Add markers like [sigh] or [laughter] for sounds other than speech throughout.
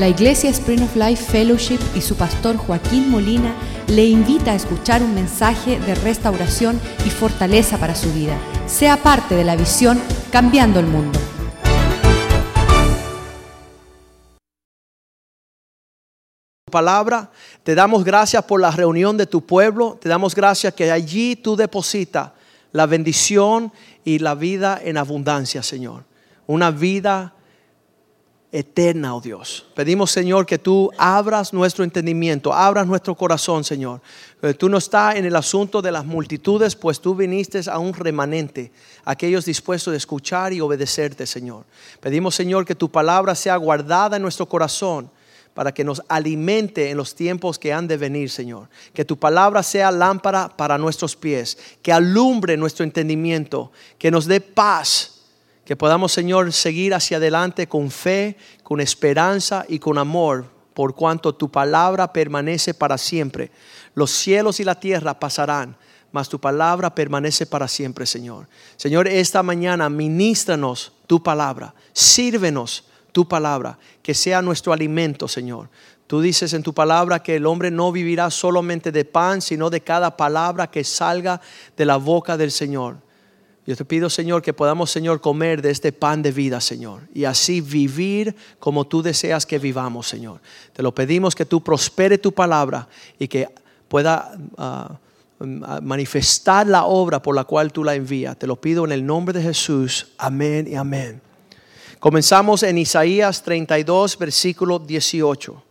La Iglesia Spring of Life Fellowship y su pastor Joaquín Molina le invita a escuchar un mensaje de restauración y fortaleza para su vida. Sea parte de la visión Cambiando el Mundo. palabra. Te damos gracias por la reunión de tu pueblo. Te damos gracias que allí tú depositas la bendición y la vida en abundancia, Señor. Una vida eterna, oh Dios. Pedimos, Señor, que tú abras nuestro entendimiento, abras nuestro corazón, Señor. Eh, tú no estás en el asunto de las multitudes, pues tú viniste a un remanente, aquellos dispuestos a escuchar y obedecerte, Señor. Pedimos, Señor, que tu palabra sea guardada en nuestro corazón para que nos alimente en los tiempos que han de venir, Señor. Que tu palabra sea lámpara para nuestros pies, que alumbre nuestro entendimiento, que nos dé paz que podamos, Señor, seguir hacia adelante con fe, con esperanza y con amor, por cuanto tu palabra permanece para siempre. Los cielos y la tierra pasarán, mas tu palabra permanece para siempre, Señor. Señor, esta mañana ministranos tu palabra, sírvenos tu palabra, que sea nuestro alimento, Señor. Tú dices en tu palabra que el hombre no vivirá solamente de pan, sino de cada palabra que salga de la boca del Señor. Yo te pido, Señor, que podamos, Señor, comer de este pan de vida, Señor, y así vivir como tú deseas que vivamos, Señor. Te lo pedimos que tú prospere tu palabra y que pueda ah, ah, manifestar la obra por la cual tú la envías. Te lo pido en el nombre de Jesús. Amén y amén. Comenzamos en Isaías 32, versículo 18.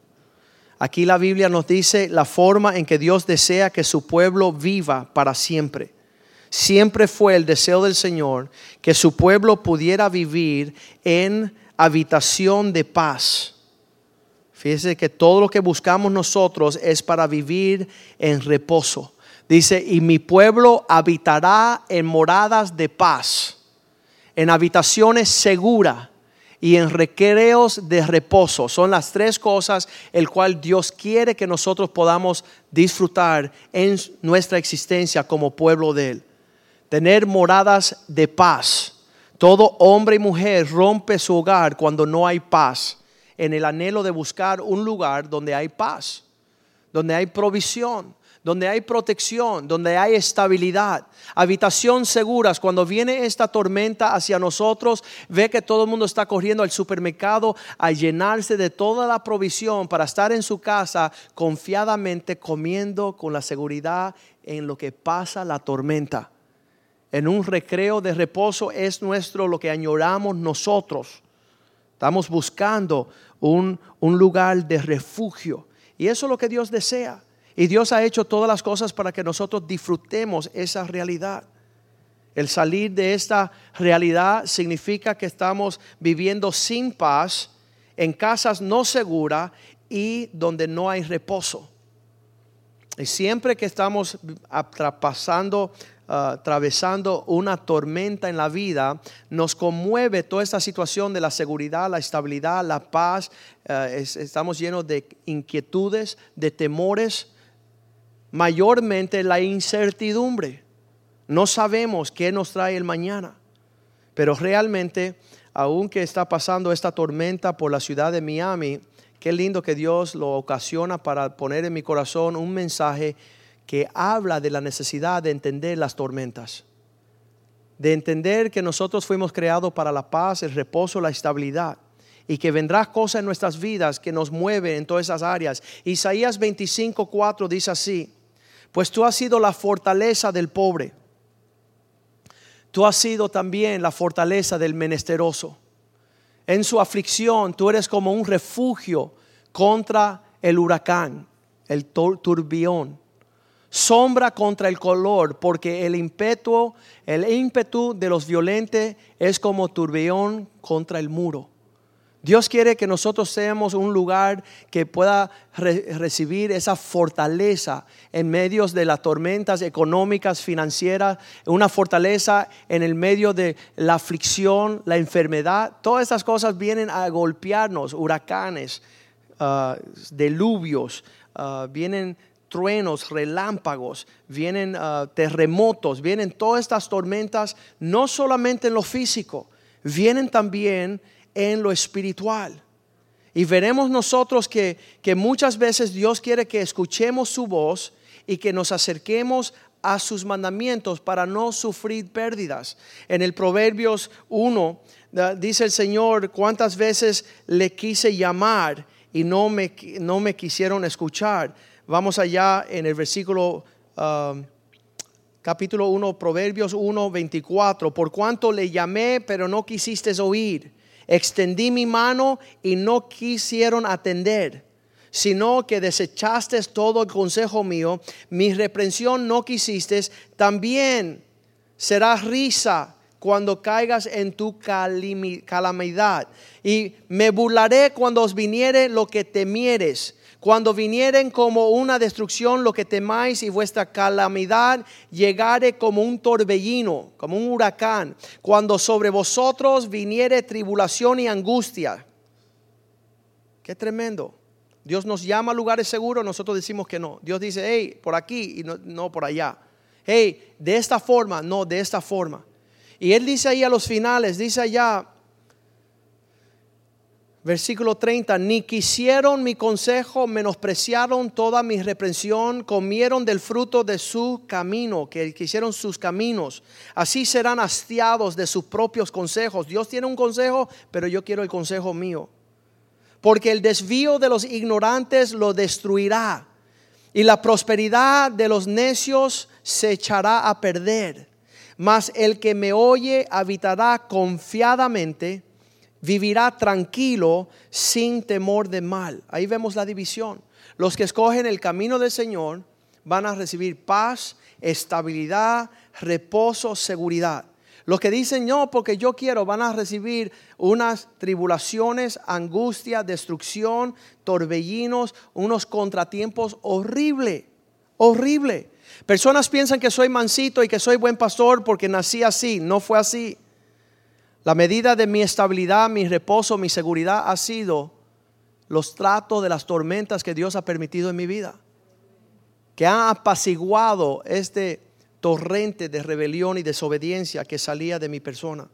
Aquí la Biblia nos dice la forma en que Dios desea que su pueblo viva para siempre siempre fue el deseo del Señor que su pueblo pudiera vivir en habitación de paz. Fíjese que todo lo que buscamos nosotros es para vivir en reposo. Dice, y mi pueblo habitará en moradas de paz, en habitaciones seguras y en recreos de reposo. Son las tres cosas el cual Dios quiere que nosotros podamos disfrutar en nuestra existencia como pueblo de Él tener moradas de paz. Todo hombre y mujer rompe su hogar cuando no hay paz, en el anhelo de buscar un lugar donde hay paz, donde hay provisión, donde hay protección, donde hay estabilidad, habitación seguras. Cuando viene esta tormenta hacia nosotros, ve que todo el mundo está corriendo al supermercado a llenarse de toda la provisión para estar en su casa confiadamente comiendo con la seguridad en lo que pasa la tormenta en un recreo de reposo es nuestro lo que añoramos nosotros. Estamos buscando un, lugar de refugio. Y eso es lo que Dios desea. Y Dios ha hecho todas las cosas para que nosotros disfrutemos esa realidad. El salir de esta realidad significa que estamos viviendo sin paz, en casas no seguras y donde no hay reposo. Y siempre que estamos pasando atravesando una tormenta en la vida, nos conmueve toda esta situación de la seguridad, la estabilidad, la paz. Eh, estamos llenos de inquietudes, de temores, mayormente la incertidumbre. No sabemos qué nos trae el mañana, pero realmente, aunque está pasando esta tormenta por la ciudad de Miami, qué lindo que Dios lo ocasiona para poner en mi corazón un mensaje que habla de la necesidad de entender las tormentas, de entender que nosotros fuimos creados para la paz, el reposo, la estabilidad y que vendrá cosas en nuestras vidas que nos mueven en todas esas áreas. Isaías 25:4 dice así: Pues tú has sido la fortaleza del pobre. Tú has sido también la fortaleza del menesteroso. En su aflicción tú eres como un refugio contra el huracán, el turbión sombra contra el color, porque el ímpetu, el ímpetu de los violentos es como turbión contra el muro. Dios quiere que nosotros seamos un lugar que pueda recibir esa fortaleza en medio de las tormentas económicas, financieras, una fortaleza en el medio de la aflicción, la enfermedad. Todas esas cosas vienen a golpearnos, huracanes, uh, deluvios, uh, vienen truenos, relámpagos, vienen ah, terremotos, vienen todas estas tormentas, no solamente en lo físico, vienen también en lo espiritual. Y veremos nosotros que, que muchas veces Dios quiere que escuchemos su voz y que nos acerquemos a sus mandamientos para no sufrir pérdidas. En el Proverbios 1 dice el Señor, cuántas veces le quise llamar y no me, no me quisieron escuchar. Vamos allá en el versículo um, capítulo 1, Proverbios 1, 24. Por cuanto le llamé, pero no quisiste oír. Extendí mi mano y no quisieron atender sino que desechaste todo el consejo mío, mi reprensión no quisiste, también será risa cuando caigas en tu calamidad. Y me burlaré cuando os viniere lo que temieres. Cuando vinieren como una destrucción lo que temáis y vuestra calamidad llegare como un torbellino, como un huracán. Cuando sobre vosotros viniere tribulación y angustia. Qué tremendo. Dios nos llama a lugares seguros, nosotros decimos que no. Dios dice, hey, por aquí y no, por allá. Hey, de esta forma, no, de esta forma. Y Él dice ahí a los finales, dice allá, versículo 30, ni quisieron mi consejo, menospreciaron toda mi reprensión, comieron del fruto de su camino, que quisieron sus caminos. Así serán hastiados de sus propios consejos. Dios tiene un consejo, pero yo quiero el consejo mío porque el desvío de los ignorantes lo destruirá y la prosperidad de los necios se echará a perder. Mas el que me oye habitará confiadamente, vivirá tranquilo sin temor de mal. Ahí vemos la división. Los que escogen el camino del Señor van a recibir paz, estabilidad, reposo, seguridad. Los que dicen no, porque yo quiero, van a recibir unas tribulaciones, angustia, destrucción, torbellinos, unos contratiempos horrible, horrible. Personas piensan que soy mansito y que soy buen pastor porque nací así. No fue así. La medida de mi estabilidad, mi reposo, mi seguridad ha sido los tratos de las tormentas que Dios ha permitido en mi vida, que han apaciguado este torrente de rebelión y desobediencia que salía de mi persona.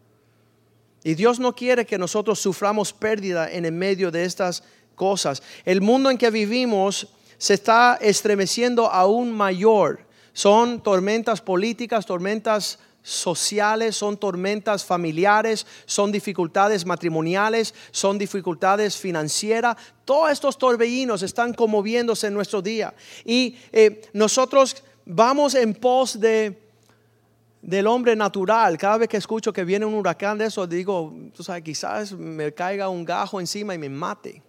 Y Dios no quiere que nosotros suframos pérdida en el medio de estas cosas. El mundo en que vivimos se está estremeciendo aún mayor. Son tormentas políticas, tormentas sociales, son tormentas familiares, son dificultades matrimoniales, son dificultades financieras. Todos estos torbellinos están conmoviéndose en nuestro día. Y eh, nosotros vamos en pos de del hombre natural. Cada vez que escucho que viene un huracán de eso, digo, tú sabes, quizás me caiga un gajo encima y me mate.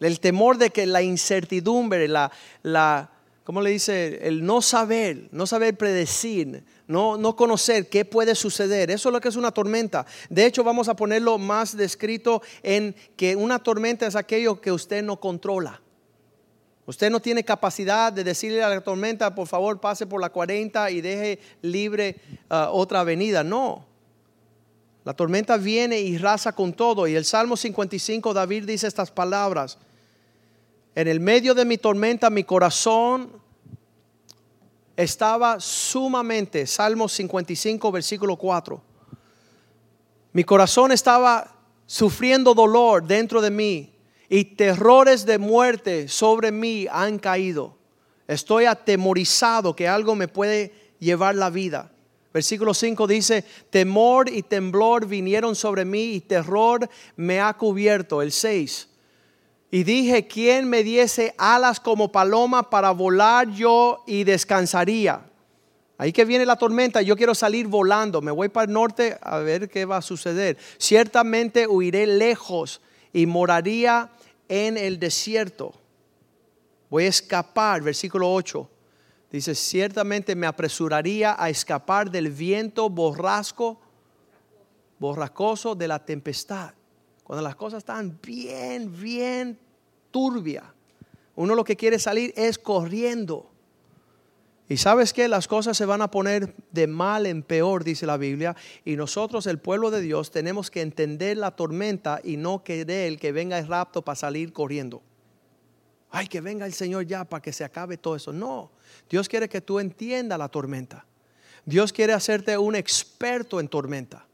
El temor de que la incertidumbre, la, la ¿cómo le dice? El no saber, no saber predecir, no, no conocer qué puede suceder. Eso es lo que es una tormenta. De hecho, vamos a ponerlo más descrito en que una tormenta es aquello que usted no controla. Usted no tiene capacidad de decirle a la tormenta, por favor, pase por la 40 y deje libre uh, otra avenida. No. La tormenta viene y raza con todo. Y el Salmo 55, David dice estas palabras. En el medio de mi tormenta, mi corazón estaba sumamente, Salmo 55, versículo 4. Mi corazón estaba sufriendo dolor dentro de mí y terrores de muerte sobre mí han caído. Estoy atemorizado que algo me puede llevar la vida. Versículo 5 dice, temor y temblor vinieron sobre mí y terror me ha cubierto. El 6. Y dije, ¿quién me diese alas como paloma para volar yo y descansaría? Ahí que viene la tormenta, yo quiero salir volando, me voy para el norte a ver qué va a suceder. Ciertamente huiré lejos y moraría en el desierto. Voy a escapar, versículo 8. Dice, ciertamente me apresuraría a escapar del viento borrasco, borrascoso de la tempestad. Cuando las cosas están bien, bien turbia. Uno lo que quiere salir es corriendo. Y sabes que las cosas se van a poner de mal en peor, dice la Biblia. Y nosotros, el pueblo de Dios, tenemos que entender la tormenta y no querer que venga el rapto para salir corriendo. Ay, que venga el Señor ya para que se acabe todo eso. No, Dios quiere que tú entiendas la tormenta. Dios quiere hacerte un experto en tormenta.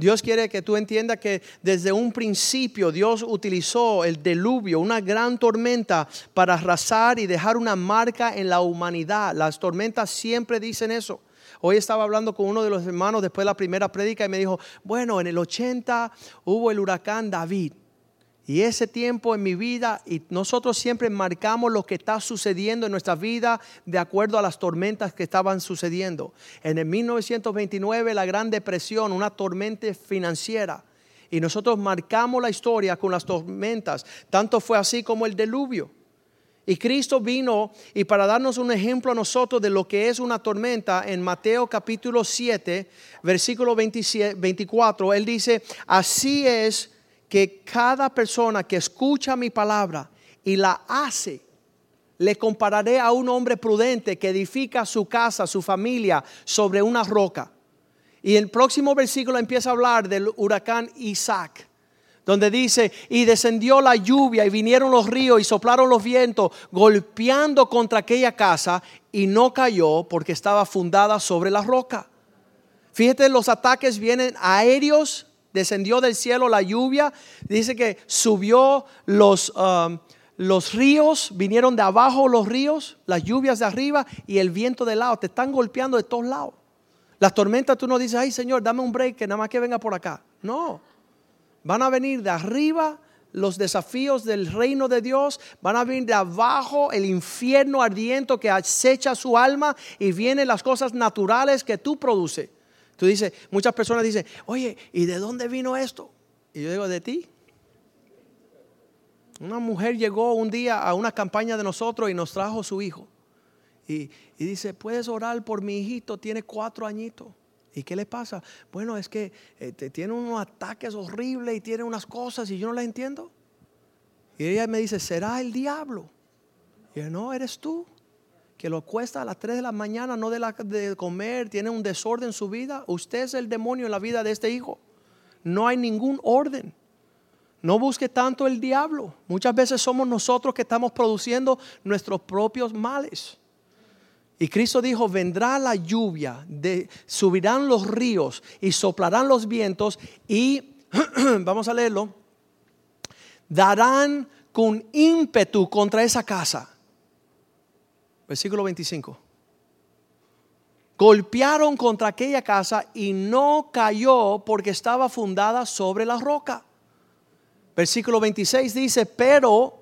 Dios quiere que tú entiendas que desde un principio Dios utilizó el diluvio, una gran tormenta, para arrasar y dejar una marca en la humanidad. Las tormentas siempre dicen eso. Hoy estaba hablando con uno de los hermanos después de la primera prédica y me dijo, bueno, en el 80 hubo el huracán David. Y ese tiempo en mi vida, y nosotros siempre marcamos lo que está sucediendo en nuestra vida de acuerdo a las tormentas que estaban sucediendo. En el 1929, la Gran Depresión, una tormenta financiera. Y nosotros marcamos la historia con las tormentas. Tanto fue así como el diluvio. Y Cristo vino y para darnos un ejemplo a nosotros de lo que es una tormenta, en Mateo capítulo 7, versículo 24, Él dice, así es que cada persona que escucha mi palabra y la hace, le compararé a un hombre prudente que edifica su casa, su familia sobre una roca. Y el próximo versículo empieza a hablar del huracán Isaac, donde dice, y descendió la lluvia y vinieron los ríos y soplaron los vientos, golpeando contra aquella casa y no cayó porque estaba fundada sobre la roca. Fíjate, los ataques vienen aéreos descendió del cielo la lluvia, dice que subió los, um, los ríos, vinieron de abajo los ríos, las lluvias de arriba y el viento de lado, te están golpeando de todos lados. Las tormentas tú no dices, ay Señor, dame un break, que nada más que venga por acá. No, van a venir de arriba los desafíos del reino de Dios, van a venir de abajo el infierno ardiente que acecha su alma y vienen las cosas naturales que tú produces. Tú dices, muchas personas dicen, oye, ¿y de dónde vino esto? Y yo digo, de ti. Una mujer llegó un día a una campaña de nosotros y nos trajo su hijo. Y, dice, puedes orar por mi hijito, tiene cuatro añitos. ¿Y qué le pasa? Bueno, es que eh, tiene unos ataques horribles y tiene unas cosas y yo no las entiendo. Y ella me dice, ¿será el diablo? Y yo, no, eres tú que lo cuesta a las 3 de la mañana, no de, la, de comer, tiene un desorden en su vida. Usted es el demonio en la vida de este hijo. No hay ningún orden. No busque tanto el diablo. Muchas veces somos nosotros que estamos produciendo nuestros propios males. Y Cristo dijo, vendrá la lluvia, de, subirán los ríos y soplarán los vientos y, [clears throat] vamos a leerlo, darán con ímpetu contra esa casa Versículo 25. Golpearon contra aquella casa y no cayó porque estaba fundada sobre la roca. Versículo 26 dice, pero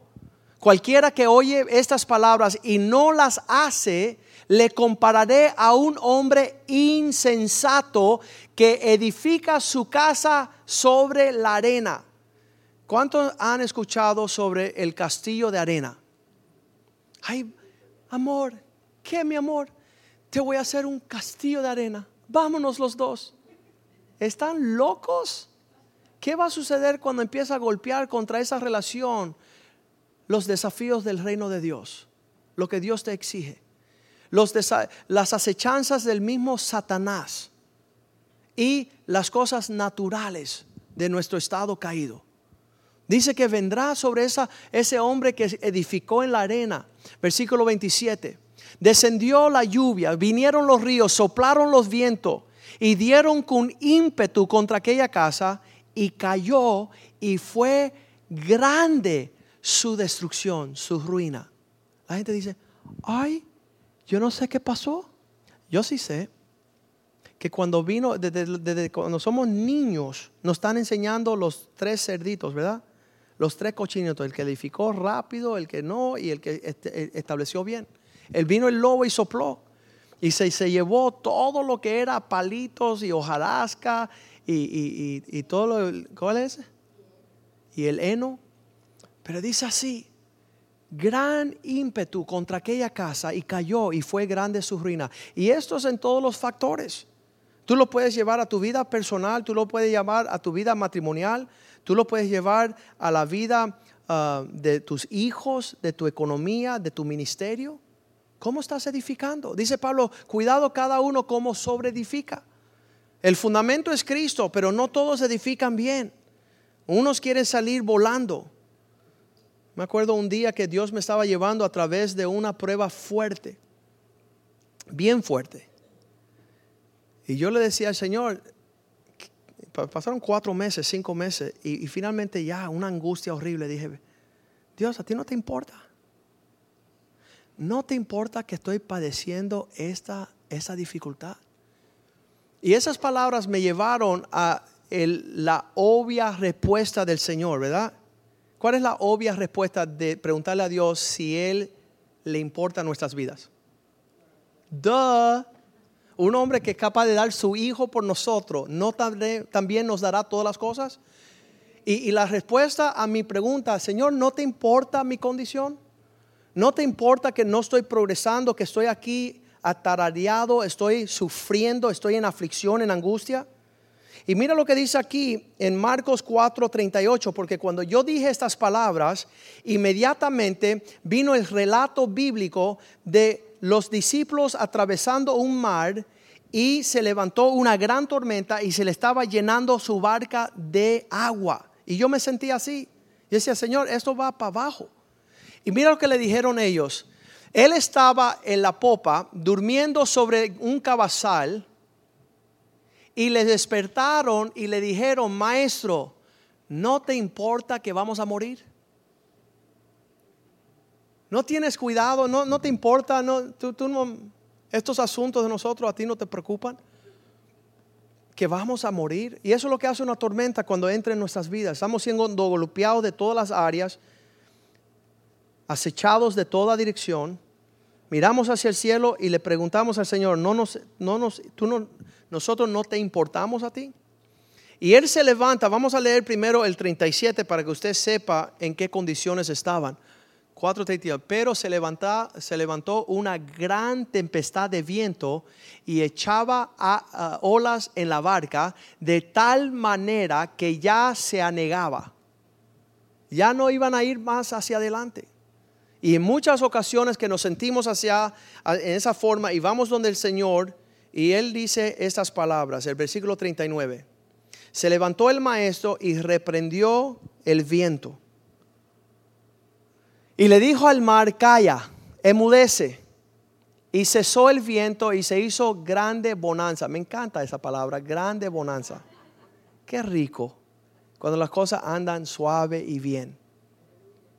cualquiera que oye estas palabras y no las hace, le compararé a un hombre insensato que edifica su casa sobre la arena. ¿Cuántos han escuchado sobre el castillo de arena? Hay amor, ¿qué mi amor? Te voy a hacer un castillo de arena. Vámonos los dos. ¿Están locos? ¿Qué va a suceder cuando empieza a golpear contra esa relación los desafíos del reino de Dios? Lo que Dios te exige. Las acechanzas del mismo Satanás y las cosas naturales de nuestro estado caído. Dice que vendrá sobre esa, ese hombre que edificó en la arena. Versículo 27. Descendió la lluvia, vinieron los ríos, soplaron los vientos y dieron con ímpetu contra aquella casa y cayó y fue grande su destrucción, su ruina. La gente dice, ay, yo no sé qué pasó. Yo sí sé que cuando vino, desde, cuando somos niños, nos están enseñando los tres cerditos, ¿verdad? Los tres cochinitos, el que edificó rápido, el que no y el que e, estableció bien. El vino el lobo y sopló. Y se, se llevó todo lo que era palitos y hojarasca y, y, todo lo. ¿Cuál es? Y el heno. Pero dice así: gran ímpetu contra aquella casa y cayó y fue grande su ruina. Y esto es en todos los factores. Tú lo puedes llevar a tu vida personal, tú lo puedes llevar a tu vida matrimonial, Tú lo puedes llevar a la vida ah, de tus hijos, de tu economía, de tu ministerio. ¿Cómo estás edificando? Dice Pablo, cuidado cada uno como edifica. El fundamento es Cristo, pero no todos edifican bien. Unos quieren salir volando. Me acuerdo un día que Dios me estaba llevando a través de una prueba fuerte, bien fuerte. Y yo le decía al Señor, pasaron cuatro meses, cinco meses, y, finalmente ya una angustia horrible. Dije, Dios, a ti no te importa. No te importa que estoy padeciendo esta, esa dificultad. Y esas palabras me llevaron a la obvia respuesta del Señor, ¿verdad? ¿Cuál es la obvia respuesta de preguntarle a Dios si Él le importa nuestras vidas? Duh. Un hombre que es capaz de dar su hijo por nosotros, ¿no también nos dará todas las cosas? Y, y la respuesta a mi pregunta, Señor, ¿no te importa mi condición? ¿No te importa que no estoy progresando, que estoy aquí atarareado, estoy sufriendo, estoy en aflicción, en angustia? Y mira lo que dice aquí en Marcos 4:38, porque cuando yo dije estas palabras, inmediatamente vino el relato bíblico de los discípulos atravesando un mar y se levantó una gran tormenta y se le estaba llenando su barca de agua. Y yo me sentí así. Yo decía, Señor, esto va para abajo. Y mira lo que le dijeron ellos. Él estaba en la popa durmiendo sobre un cabazal y le despertaron y le dijeron, maestro, ¿no te importa que vamos a morir? ¿No tienes cuidado? ¿No, no te importa? ¿No, tú, tú estos asuntos de nosotros a ti no te preocupan? Que vamos a morir. Y eso es lo que hace una tormenta cuando entra en nuestras vidas. Estamos siendo golpeados de todas las áreas, acechados de toda dirección. Miramos hacia el cielo y le preguntamos al Señor, no nos, no nos, tú no, nosotros no te importamos a ti. Y él se levanta, vamos a leer primero el 37 para que usted sepa en qué condiciones estaban. 4:32. Pero se, se levantó una gran tempestad de viento y echaba a olas en la barca de tal manera que ya se anegaba. Ya no iban a ir más hacia adelante. Y en muchas ocasiones que nos sentimos hacia en esa forma y vamos donde el Señor y él dice estas palabras, el versículo 39. Se levantó el maestro y reprendió el viento. Y le dijo al mar, calla, emudece. Y cesó el viento y se hizo grande bonanza. Me encanta esa palabra, grande bonanza. Qué rico cuando las cosas andan suave y bien.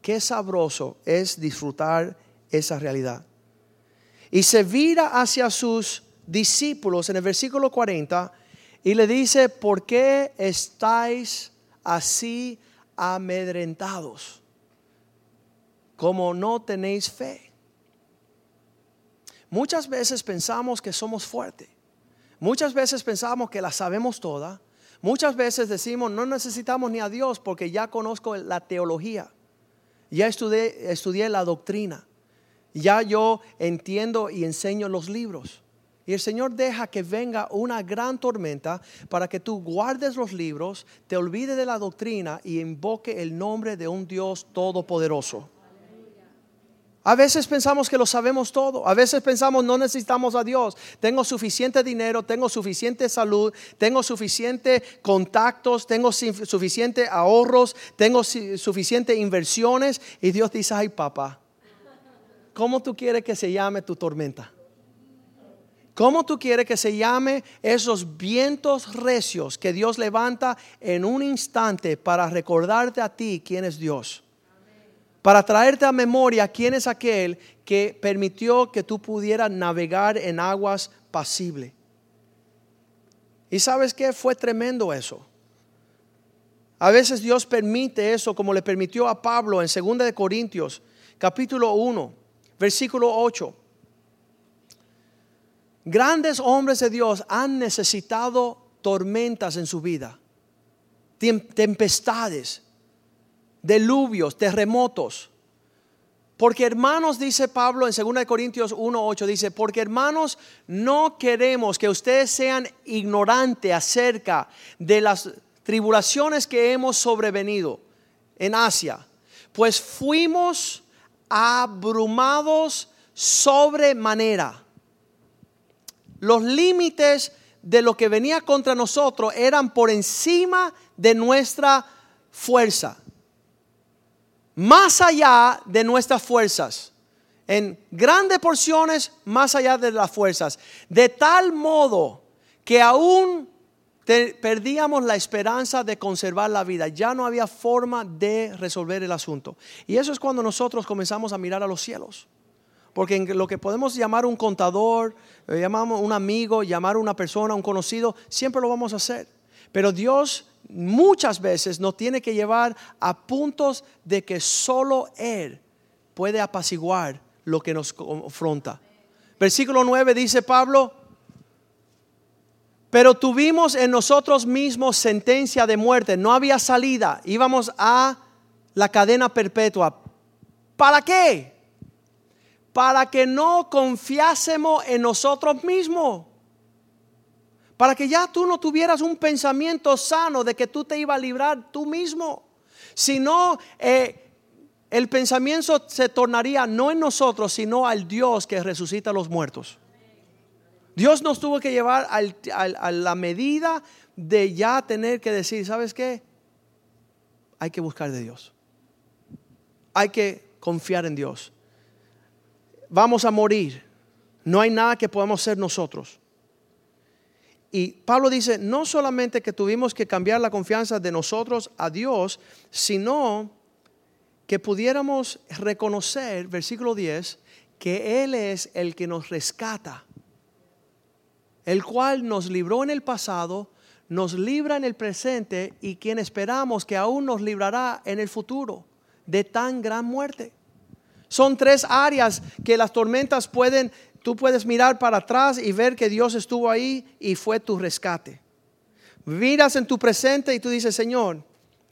Qué sabroso es disfrutar esa realidad. Y se vira hacia sus discípulos en el versículo 40 y le dice, ¿por qué estáis así amedrentados? Como no tenéis fe. Muchas veces pensamos que somos fuertes. Muchas veces pensamos que la sabemos toda. Muchas veces decimos, no necesitamos ni a Dios porque ya conozco la teología. Ya estudié, estudié la doctrina. Ya yo entiendo y enseño los libros. Y el Señor deja que venga una gran tormenta para que tú guardes los libros, te olvides de la doctrina y invoque el nombre de un Dios todopoderoso. A veces pensamos que lo sabemos todo. A veces pensamos no necesitamos a Dios. Tengo suficiente dinero, tengo suficiente salud, tengo suficiente contactos, tengo suficiente ahorros, tengo suficiente inversiones. Y Dios dice, ay papá, ¿cómo tú quieres que se llame tu tormenta? ¿Cómo tú quieres que se llame esos vientos recios que Dios levanta en un instante para recordarte a ti quién es Dios? Para traerte a memoria quién es aquel que permitió que tú pudieras navegar en aguas pasibles. Y sabes qué? Fue tremendo eso. A veces Dios permite eso como le permitió a Pablo en 2 de Corintios, capítulo 1, versículo 8. Grandes hombres de Dios han necesitado tormentas en su vida, tem- tempestades, diluvios, terremotos. Porque hermanos, dice Pablo en 2 de Corintios 1:8 dice, porque hermanos, no queremos que ustedes sean ignorantes acerca de las tribulaciones que hemos sobrevenido en Asia, pues fuimos abrumados sobremanera. Los límites de lo que venía contra nosotros eran por encima de nuestra fuerza más allá de nuestras fuerzas, en grandes porciones más allá de las fuerzas, de tal modo que aún perdíamos la esperanza de conservar la vida. Ya no había forma de resolver el asunto. Y eso es cuando nosotros comenzamos a mirar a los cielos. Porque en lo que podemos llamar un contador, eh, llamamos un amigo, llamar a una persona, un conocido, siempre lo vamos a hacer. Pero Dios muchas veces nos tiene que llevar a puntos de que solo Él puede apaciguar lo que nos confronta. Versículo 9 dice Pablo, pero tuvimos en nosotros mismos sentencia de muerte, no había salida, íbamos a la cadena perpetua. ¿Para qué? Para que no confiásemos en nosotros mismos. Para que ya tú no tuvieras un pensamiento sano de que tú te ibas a librar tú mismo. Sino eh, el pensamiento se tornaría no en nosotros, sino al Dios que resucita a los muertos. Dios nos tuvo que llevar a la medida de ya tener que decir, ¿sabes qué? Hay que buscar de Dios. Hay que confiar en Dios. Vamos a morir. No hay nada que podamos ser nosotros. Y Pablo dice, no solamente que tuvimos que cambiar la confianza de nosotros a Dios, sino que pudiéramos reconocer, versículo 10, que Él es el que nos rescata, el cual nos libró en el pasado, nos libra en el presente y quien esperamos que aún nos librará en el futuro de tan gran muerte. Son tres áreas que las tormentas pueden, tú puedes mirar para atrás y ver que Dios estuvo ahí y fue tu rescate. Miras en tu presente y tú dices, Señor,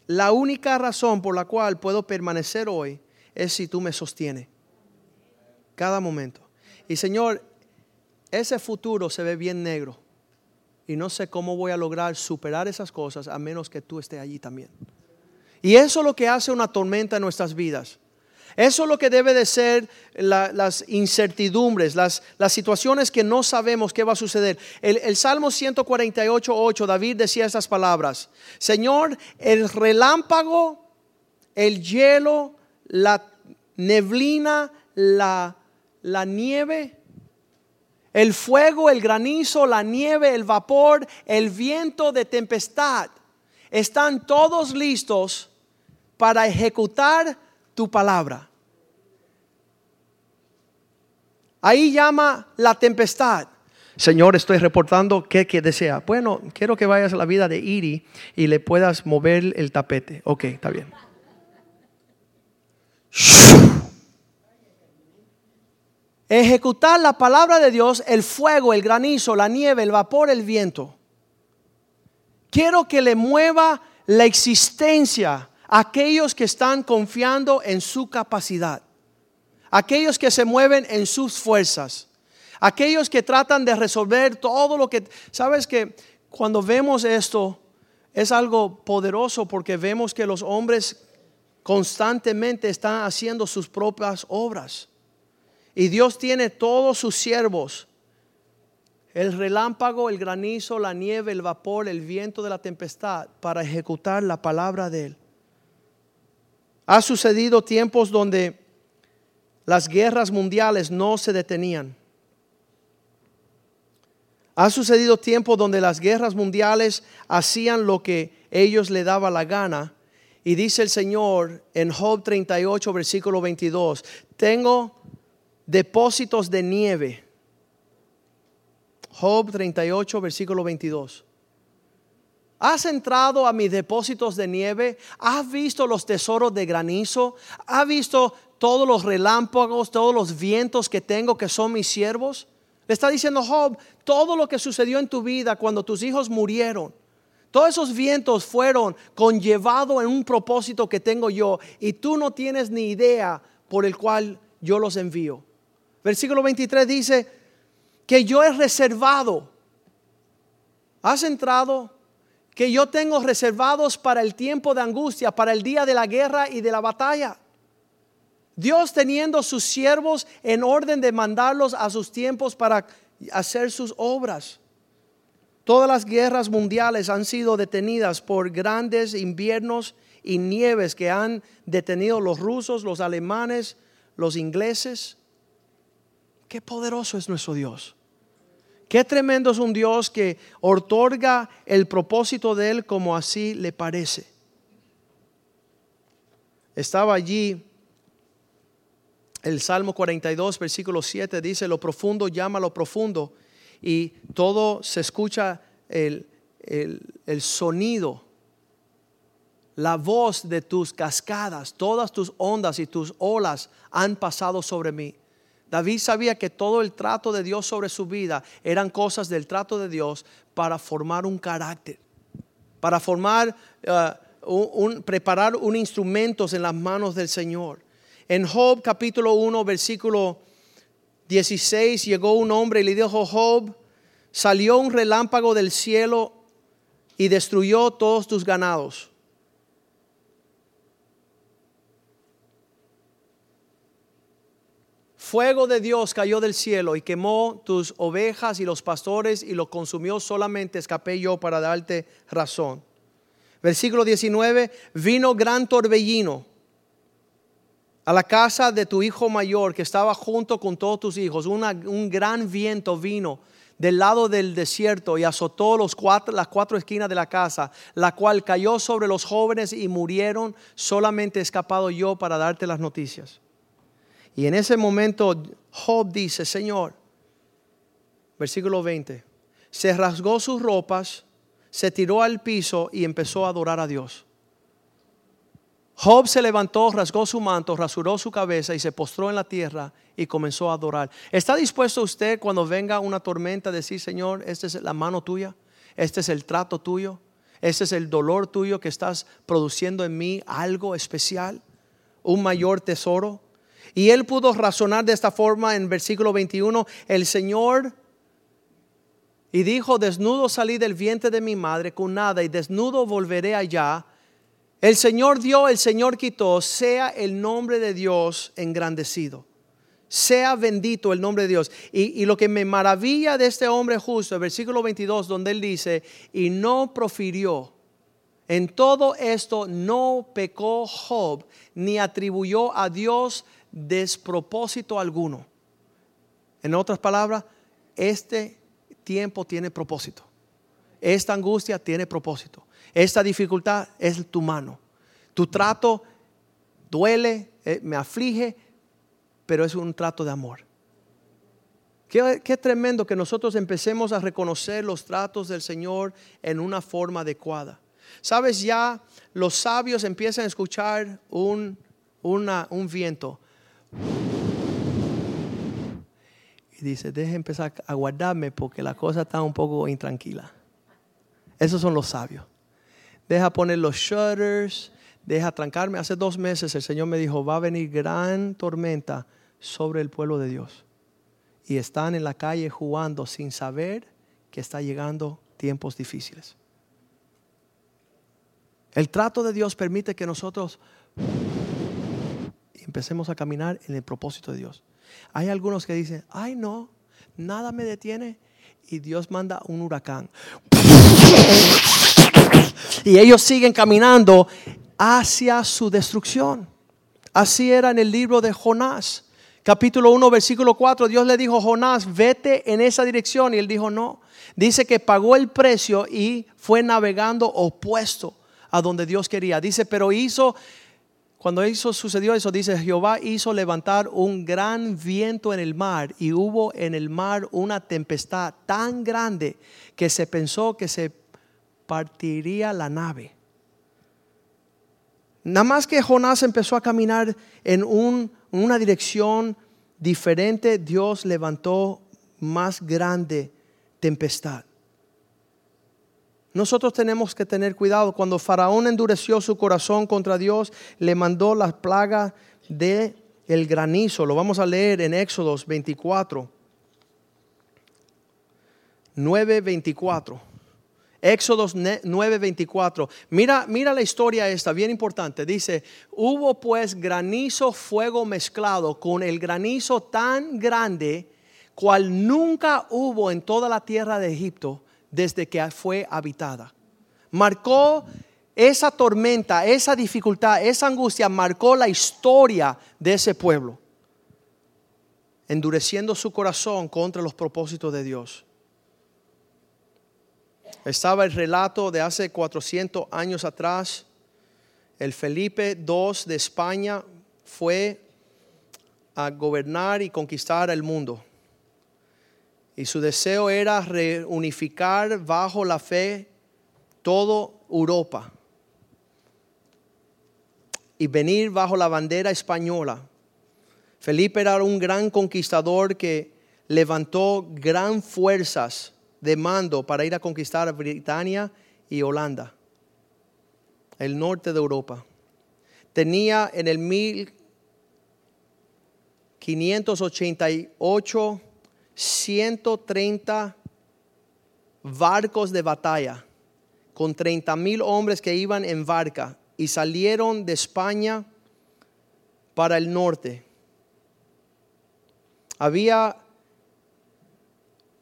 la única razón por la cual puedo permanecer hoy es si tú me sostienes. Cada momento. Y Señor, ese futuro se ve bien negro. Y no sé cómo voy a lograr superar esas cosas a menos que tú estés allí también. Y eso es lo que hace una tormenta en nuestras vidas. Eso es lo que debe de ser la- las incertidumbres, las, las situaciones que no sabemos qué va a suceder. El, el Salmo 148, 8, David decía estas palabras. Señor, el relámpago, el hielo, la neblina, la, la nieve, el fuego, el granizo, la nieve, el vapor, el viento de tempestad, están todos listos para ejecutar tu palabra. Ahí llama la tempestad. Señor, estoy reportando qué que desea. Bueno, quiero que vayas a la vida de Iri y le puedas mover el tapete. Ok, está bien. Ejecutar la palabra de Dios, el fuego, el granizo, la nieve, el vapor, el viento. Quiero que le mueva la existencia aquellos que están confiando en su capacidad, aquellos que se mueven en sus fuerzas, aquellos que tratan de resolver todo lo que... Sabes que cuando vemos esto es algo poderoso porque vemos que los hombres constantemente están haciendo sus propias obras. Y Dios tiene todos sus siervos. El relámpago, el granizo, la nieve, el vapor, el viento de la tempestad para ejecutar la palabra de Él. Ha sucedido tiempos donde las guerras mundiales no se detenían. Ha sucedido tiempos donde las guerras mundiales hacían lo que ellos le daba la gana. Y dice el Señor en Job 38, versículo 22, tengo depósitos de nieve. Job 38, versículo 22. ¿Has entrado a mis depósitos de nieve? ¿Has visto los tesoros de granizo? ¿Has visto todos los relámpagos, todos los vientos que tengo que son mis siervos? Le está diciendo Job, todo lo que sucedió en tu vida cuando tus hijos murieron, todos esos vientos fueron conllevados en un propósito que tengo yo y tú no tienes ni idea por el cual yo los envío. Versículo 23 dice que yo he reservado. ¿Has entrado? Que yo tengo reservados para el tiempo de angustia, para el día de la guerra y de la batalla. Dios teniendo sus siervos en orden de mandarlos a sus tiempos para hacer sus obras. Todas las guerras mundiales han sido detenidas por grandes inviernos y nieves que han detenido los rusos, los alemanes, los ingleses. Qué poderoso es nuestro Dios. Qué tremendo es un Dios que otorga el propósito de Él como así le parece. Estaba allí el Salmo 42, versículo 7, dice, lo profundo llama a lo profundo y todo se escucha el, el sonido, la voz de tus cascadas, todas tus ondas y tus olas han pasado sobre mí. David sabía que todo el trato de Dios sobre su vida eran cosas del trato de Dios para formar un carácter, para formar, eh, un, preparar un instrumento en las manos del Señor. En Job capítulo 1, versículo 16, llegó un hombre y le dijo, Job, salió un relámpago del cielo y destruyó todos tus ganados Fuego de Dios cayó del cielo y quemó tus ovejas y los pastores y lo consumió solamente, escapé yo para darte razón. Versículo 19, vino gran torbellino a la casa de tu hijo mayor que estaba junto con todos tus hijos. un gran viento vino del lado del desierto y azotó los cuatro, las cuatro esquinas de la casa, la cual cayó sobre los jóvenes y murieron. Solamente escapado yo para darte las noticias. Y en ese momento Job dice, Señor, versículo 20, se rasgó sus ropas, se tiró al piso y empezó a adorar a Dios. Job se levantó, rasgó su manto, rasuró su cabeza y se postró en la tierra y comenzó a adorar. ¿Está dispuesto usted cuando venga una tormenta a decir, Señor, esta es la mano tuya, este es el trato tuyo, este es el dolor tuyo que estás produciendo en mí algo especial, un mayor tesoro? Y él pudo razonar de esta forma en versículo 21, el Señor y dijo, desnudo salí del vientre de mi madre con nada y desnudo volveré allá. El Señor dio, el Señor quitó, sea el nombre de Dios engrandecido. Sea bendito el nombre de Dios. Y, y, lo que me maravilla de este hombre justo, el versículo 22, donde él dice, y no profirió. En todo esto no pecó Job, ni atribuyó a Dios despropósito alguno. En otras palabras, este tiempo tiene propósito. Esta angustia tiene propósito. Esta dificultad es tu mano. Tu trato duele, eh, me aflige, pero es un trato de amor. Qué, qué, tremendo que nosotros empecemos a reconocer los tratos del Señor en una forma adecuada. Sabes, ya los sabios empiezan a escuchar un, un viento y dice, deje empezar a guardarme porque la cosa está un poco intranquila. Esos son los sabios. Deja poner los shutters, deja trancarme. Hace dos meses el Señor me dijo, va a venir gran tormenta sobre el pueblo de Dios. Y están en la calle jugando sin saber que está llegando tiempos difíciles. El trato de Dios permite que nosotros empecemos a caminar en el propósito de Dios. Hay algunos que dicen, ay no, nada me detiene. Y Dios manda un huracán. Y ellos siguen caminando hacia su destrucción. Así era en el libro de Jonás. Capítulo 1, versículo 4, Dios le dijo, Jonás, vete en esa dirección. Y él dijo, no. Dice que pagó el precio y fue navegando opuesto a donde Dios quería. Dice, pero hizo cuando eso sucedió eso, dice, Jehová hizo levantar un gran viento en el mar y hubo en el mar una tempestad tan grande que se pensó que se partiría la nave. Nada más que Jonás empezó a caminar en una dirección diferente, Dios levantó más grande tempestad. Nosotros tenemos que tener cuidado. Cuando Faraón endureció su corazón contra Dios, le mandó las plagas de el granizo. Lo vamos a leer en Éxodos 24. 9:24. Éxodos 9:24. Mira, mira la historia esta, bien importante. Dice, hubo pues granizo, fuego mezclado con el granizo tan grande, cual nunca hubo en toda la tierra de Egipto desde que fue habitada. Marcó esa tormenta, esa dificultad, esa angustia, marcó la historia de ese pueblo, endureciendo su corazón contra los propósitos de Dios. Estaba el relato de hace 400 años atrás. El Felipe II de España fue a gobernar y conquistar el mundo. Y su deseo era reunificar bajo la fe toda Europa y venir bajo la bandera española. Felipe era un gran conquistador que levantó gran fuerzas de mando para ir a conquistar a Britania y Holanda, el norte de Europa. Tenía en el 1588 130 barcos de batalla con 30 mil hombres que iban en barca y salieron de España para el norte. Había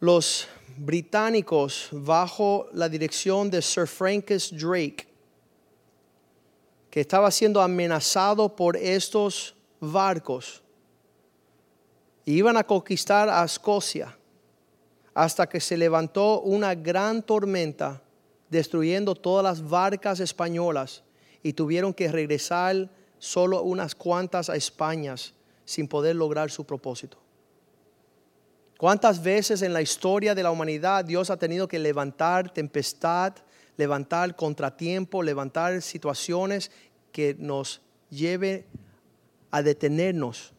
los británicos bajo la dirección de Sir Francis Drake, que estaba siendo amenazado por estos barcos iban a conquistar a Escocia hasta que se levantó una gran tormenta destruyendo todas las barcas españolas y tuvieron que regresar solo unas cuantas a España sin poder lograr su propósito. ¿Cuántas veces en la historia de la humanidad Dios ha tenido que levantar tempestad, levantar contratiempo, levantar situaciones que nos lleve a detenernos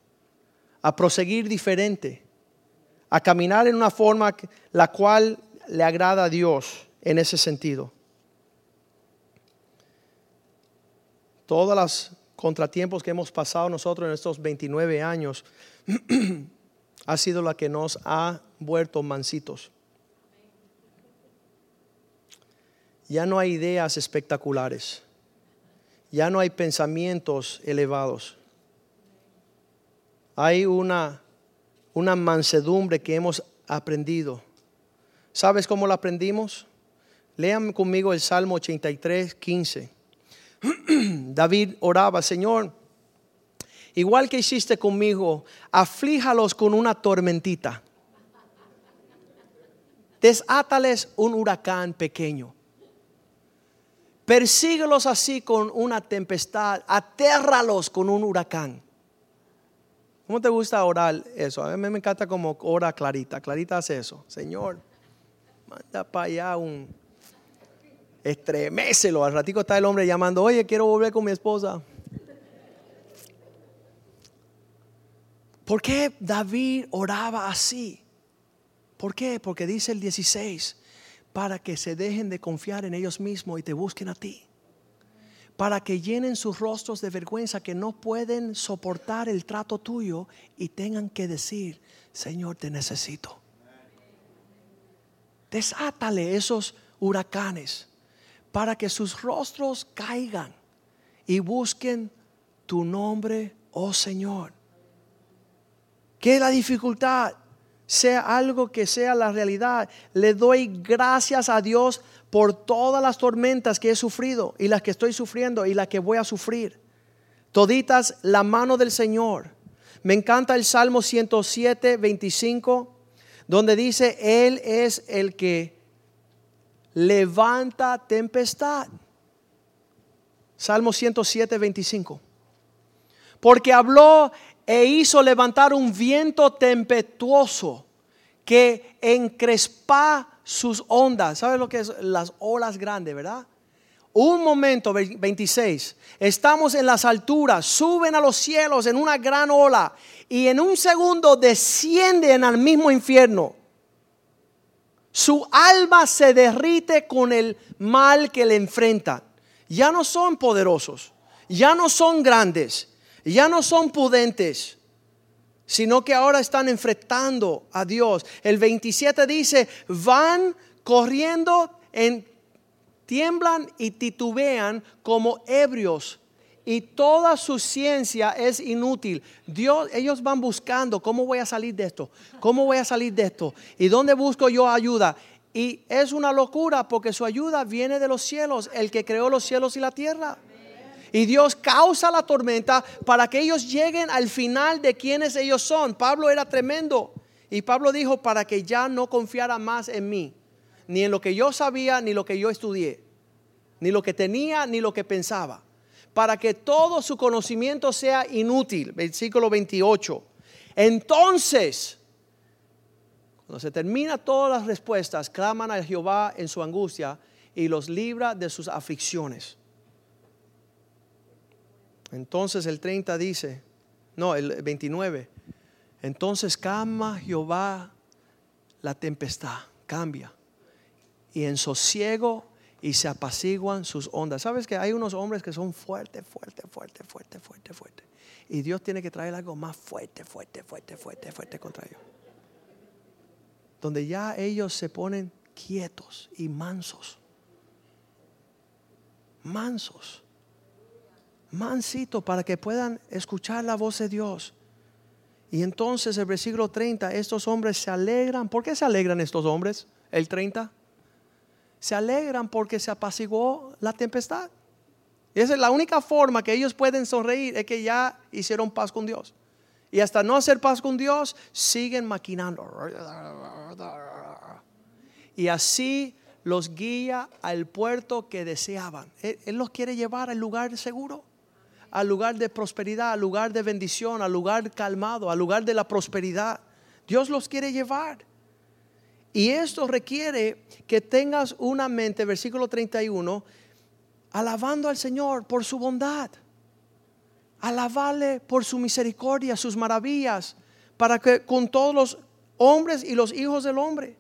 a proseguir diferente, a caminar en una forma la cual le agrada a Dios en ese sentido. Todos los contratiempos que hemos pasado nosotros en estos 29 años [clears throat] ha sido la que nos ha vuelto mansitos. Ya no hay ideas espectaculares. Ya no hay pensamientos elevados hay una, mansedumbre que hemos aprendido. ¿Sabes cómo la aprendimos? Lean conmigo el Salmo 83, 15. [clears throat] David oraba, Señor, igual que hiciste conmigo, aflíjalos con una tormentita. Desátales un huracán pequeño. Persíguelos así con una tempestad. Atérralos con un huracán. ¿Cómo te gusta orar eso? A mí me encanta como ora Clarita. Clarita hace eso. Señor, manda para allá un... Estremecelo. Al ratico está el hombre llamando, oye, quiero volver con mi esposa. ¿Por qué David oraba así? ¿Por qué? Porque dice el 16, para que se dejen de confiar en ellos mismos y te busquen a ti para que llenen sus rostros de vergüenza que no pueden soportar el trato tuyo y tengan que decir, Señor, te necesito. Desátale esos huracanes para que sus rostros caigan y busquen tu nombre, oh Señor. Que la dificultad sea algo que sea la realidad. Le doy gracias a Dios por todas las tormentas que he sufrido y las que estoy sufriendo y las que voy a sufrir. Toditas la mano del Señor. Me encanta el Salmo 107, 25, donde dice, Él es el que levanta tempestad. Salmo 107, 25. Porque habló e hizo levantar un viento tempestuoso que encrespa sus ondas. ¿Sabes lo que es las olas grandes, verdad? Un momento, 26. Estamos en las alturas, suben a los cielos en una gran ola y en un segundo descienden al mismo infierno. Su alma se derrite con el mal que le enfrentan. Ya no son poderosos, ya no son grandes, ya no son pudentes sino que ahora están enfrentando a Dios. El 27 dice, van corriendo, en, tiemblan y titubean como ebrios. Y toda su ciencia es inútil. Dios, ellos van buscando cómo voy a salir de esto, cómo voy a salir de esto y dónde busco yo ayuda. Y es una locura porque su ayuda viene de los cielos, el que creó los cielos y la tierra. Y Dios causa la tormenta para que ellos lleguen al final de quienes ellos son. Pablo era tremendo. Y Pablo dijo, para que ya no confiara más en mí. ni en lo que yo sabía, ni lo que yo estudié, ni lo que tenía, ni lo que pensaba, para que todo su conocimiento sea inútil. Versículo 28. Entonces, cuando se termina todas las respuestas, claman a Jehová en su angustia y los libra de sus aflicciones. Entonces el 30 dice, no, el 29, entonces calma Jehová la tempestad, cambia, y en sosiego y se apaciguan sus ondas. ¿Sabes que hay unos hombres que son fuertes, fuerte, fuerte, fuerte, fuerte, fuerte? Y Dios tiene que traer algo más fuerte, fuerte, fuerte, fuerte, fuerte contra ellos. Donde ya ellos se ponen quietos y mansos. Mansos. Mansito para que puedan escuchar la voz de Dios. Y entonces el versículo 30, estos hombres se alegran. ¿Por qué se alegran estos hombres? El 30. Se alegran porque se apaciguó la tempestad. Esa es la única forma que ellos pueden sonreír, es que ya hicieron paz con Dios. Y hasta no hacer paz con Dios, siguen maquinando. Y así los guía al puerto que deseaban. Él los quiere llevar al lugar seguro al lugar de prosperidad, al lugar de bendición, al lugar calmado, al lugar de la prosperidad. Dios los quiere llevar. Y esto requiere que tengas una mente, versículo 31, alabando al Señor por su bondad. Alabarle por su misericordia, sus maravillas, para que con todos los hombres y los hijos del hombre.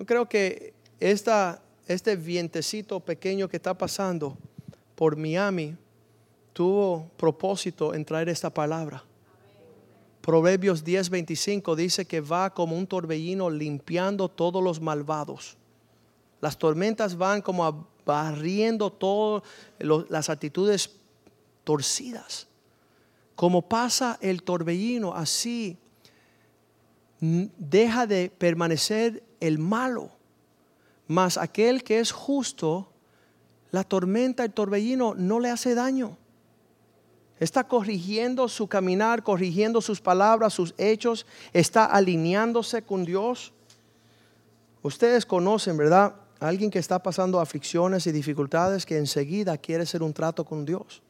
Yo creo que esta, este vientecito pequeño que está pasando por Miami tuvo propósito en traer esta palabra. Proverbios 10:25 dice que va como un torbellino limpiando todos los malvados. Las tormentas van como barriendo todas las actitudes torcidas. Como pasa el torbellino, así deja de permanecer el malo, mas aquel que es justo, la tormenta, el torbellino no le hace daño. Está corrigiendo su caminar, corrigiendo sus palabras, sus hechos, está alineándose con Dios. Ustedes conocen, ¿verdad? Alguien que está pasando aflicciones y dificultades que enseguida quiere hacer un trato con Dios.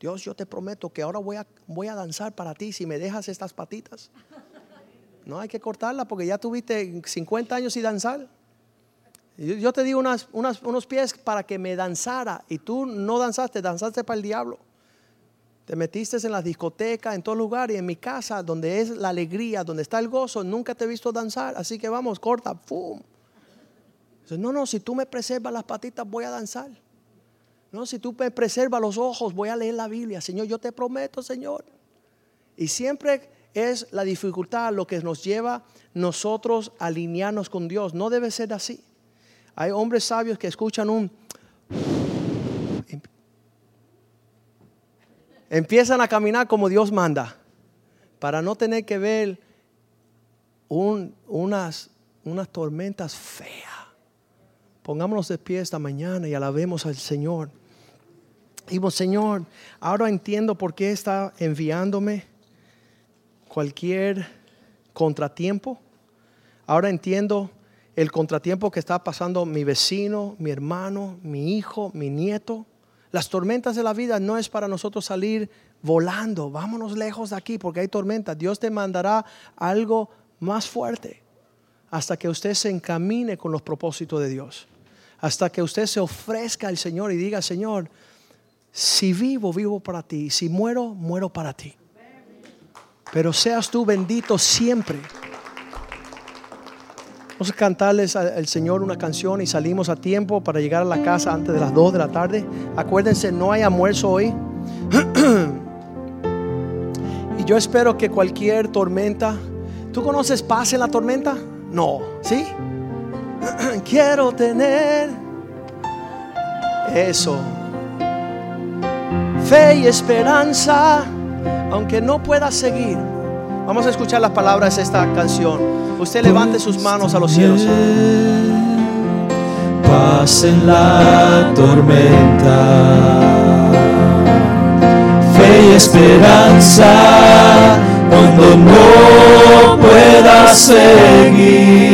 Dios, yo te prometo que ahora voy a, voy a danzar para ti si me dejas estas patitas. No hay que cortarla porque ya tuviste 50 años y danzar. Yo te digo unos pies para que me danzara y tú no danzaste, danzaste para el diablo. Te metiste en la discoteca, en todo lugar y en mi casa, donde es la alegría, donde está el gozo, nunca te he visto danzar. Así que vamos, corta, ¡pum! no, no, si tú me preservas las patitas, voy a danzar. No, si tú me preservas los ojos, voy a leer la Biblia. Señor, yo te prometo, Señor. Y siempre es la dificultad lo que nos lleva nosotros a alinearnos con Dios. No debe ser así. Hay hombres sabios que escuchan un empiezan a caminar como Dios manda, para no tener que ver unas, unas tormentas feas. Pongámonos de pie esta mañana y alabemos al Señor. Digo, Señor, ahora entiendo por qué está enviándome cualquier contratiempo. Ahora entiendo el contratiempo que está pasando mi vecino, mi hermano, mi hijo, mi nieto. Las tormentas de la vida no es para nosotros salir volando, vámonos lejos de aquí porque hay tormentas. Dios te mandará algo más fuerte hasta que usted se encamine con los propósitos de Dios. Hasta que usted se ofrezca al Señor y diga, Señor, si vivo, vivo para ti. Si muero, muero para ti. Pero seas tú bendito siempre. Vamos a cantarles al Señor una canción y salimos a tiempo para llegar a la casa antes de las 2 de la tarde. Acuérdense, no hay almuerzo hoy. [clears throat] y yo espero que cualquier tormenta, ¿tú conoces paz en la tormenta? No, ¿sí? [clears throat] Quiero tener eso. Fe y esperanza, aunque no pueda seguir. Vamos a escuchar las palabras de esta canción. Usted levante sus manos a los cielos. Paz en la tormenta, fe y esperanza cuando no pueda seguir.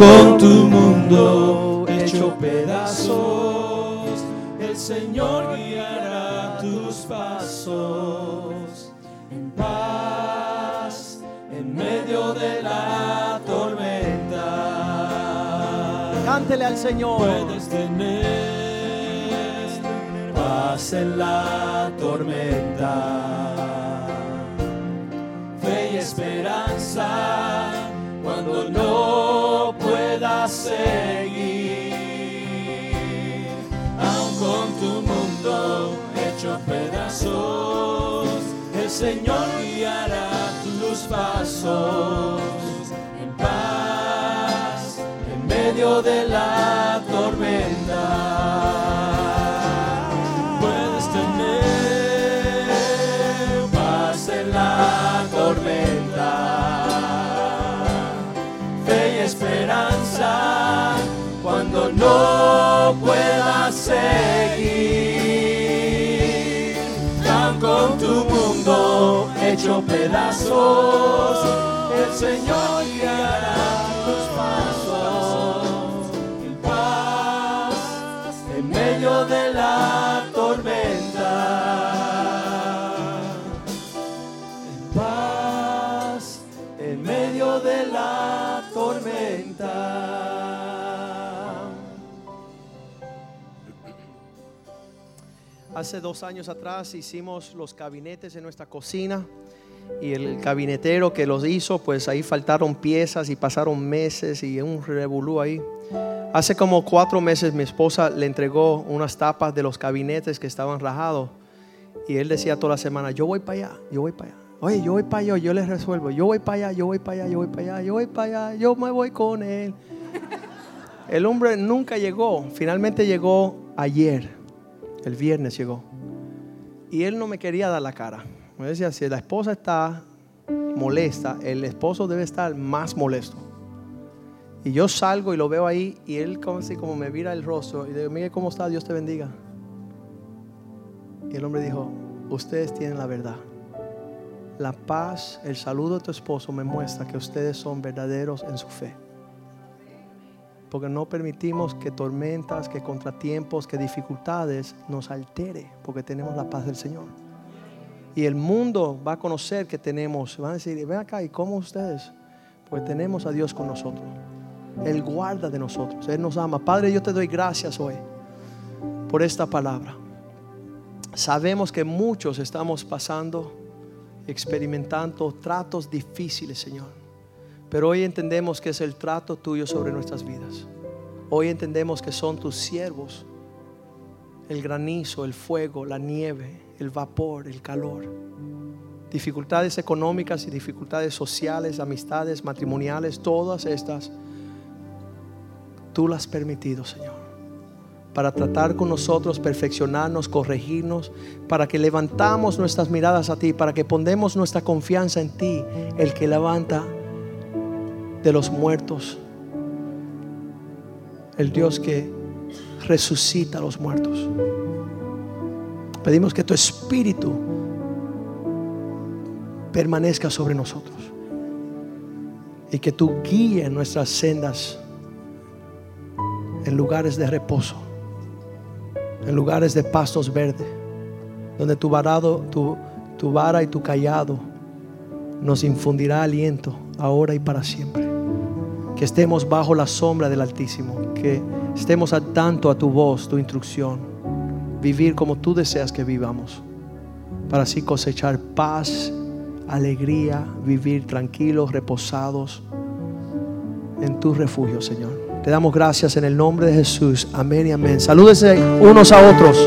con tu mundo Cántele al Señor. Puedes tener paz en la tormenta, fe y esperanza cuando no puedas seguir, aun con tu mundo hecho pedazos, el Señor guiará tus pasos de la tormenta. Puedes tener paz en la tormenta, fe y esperanza cuando no puedas seguir. Aun con tu mundo hecho pedazos, el Señor guiará Hace dos años atrás hicimos los gabinetes en nuestra cocina y el gabinetero que los hizo, pues ahí faltaron piezas y pasaron meses y un revolú ahí. Hace como cuatro meses mi esposa le entregó unas tapas de los gabinetes que estaban rajados y él decía toda la semana, yo voy para allá, yo voy para allá. Oye, yo voy para allá, yo les resuelvo. Yo voy para allá, yo voy para allá, yo voy para allá, yo voy para allá, yo me voy con él. El hombre nunca llegó, finalmente llegó ayer, el viernes llegó. Y él no me quería dar la cara. Me decía, si la esposa está molesta, el esposo debe estar más molesto. Y yo salgo y lo veo ahí y él como así como me mira el rostro y le digo, Miguel, ¿cómo está? Dios te bendiga. Y el hombre dijo, ustedes tienen la verdad. La paz, el saludo de tu esposo me muestra que ustedes son verdaderos en su fe. Porque no permitimos que tormentas, que contratiempos, que dificultades nos altere, porque tenemos la paz del Señor. Y el mundo va a conocer que tenemos, van a decir, ven acá, ¿y cómo ustedes? Pues tenemos a Dios con nosotros. Él guarda de nosotros, Él nos ama. Padre, yo te doy gracias hoy por esta palabra. Sabemos que muchos estamos pasando, experimentando tratos difíciles, Señor. Pero hoy entendemos que es el trato tuyo sobre nuestras vidas. Hoy entendemos que son tus siervos. El granizo, el fuego, la nieve, el vapor, el calor. Dificultades económicas y dificultades sociales, amistades, matrimoniales, todas estas, tú las has permitido, Señor para tratar con nosotros, perfeccionarnos, corregirnos, para que levantamos nuestras miradas a ti, para que pondemos nuestra confianza en ti, el que levanta de los muertos, el Dios que resucita a los muertos. Pedimos que tu espíritu permanezca sobre nosotros y que tú guíes nuestras sendas en lugares de reposo en lugares de pastos verdes, donde tu, varado, tu, tu vara y tu callado nos infundirá aliento ahora y para siempre. Que estemos bajo la sombra del Altísimo, que estemos al tanto a tu voz, tu instrucción, vivir como tú deseas que vivamos, para así cosechar paz, alegría, vivir tranquilos, reposados en tu refugio, Señor. Te damos gracias en el nombre de Jesús. Amén y amén. Salúdense unos a otros.